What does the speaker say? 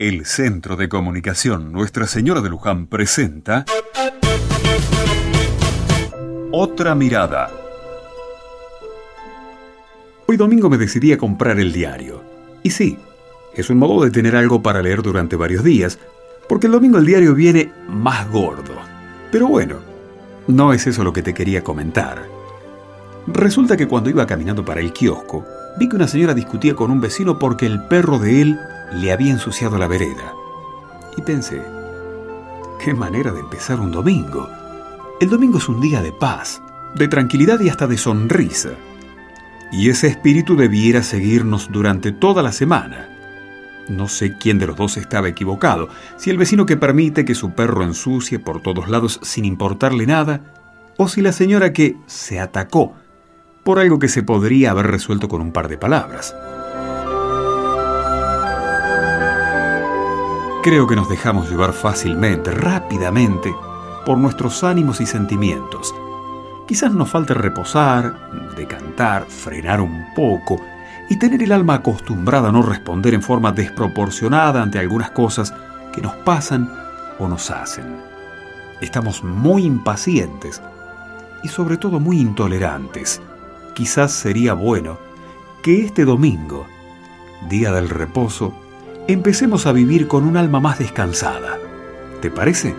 El Centro de Comunicación Nuestra Señora de Luján presenta Otra Mirada. Hoy domingo me decidí a comprar el diario. Y sí, es un modo de tener algo para leer durante varios días, porque el domingo el diario viene más gordo. Pero bueno, no es eso lo que te quería comentar. Resulta que cuando iba caminando para el kiosco, vi que una señora discutía con un vecino porque el perro de él le había ensuciado la vereda. Y pensé, qué manera de empezar un domingo. El domingo es un día de paz, de tranquilidad y hasta de sonrisa. Y ese espíritu debiera seguirnos durante toda la semana. No sé quién de los dos estaba equivocado, si el vecino que permite que su perro ensucie por todos lados sin importarle nada, o si la señora que se atacó por algo que se podría haber resuelto con un par de palabras. Creo que nos dejamos llevar fácilmente, rápidamente, por nuestros ánimos y sentimientos. Quizás nos falte reposar, decantar, frenar un poco y tener el alma acostumbrada a no responder en forma desproporcionada ante algunas cosas que nos pasan o nos hacen. Estamos muy impacientes y sobre todo muy intolerantes quizás sería bueno que este domingo, día del reposo, empecemos a vivir con un alma más descansada. ¿Te parece?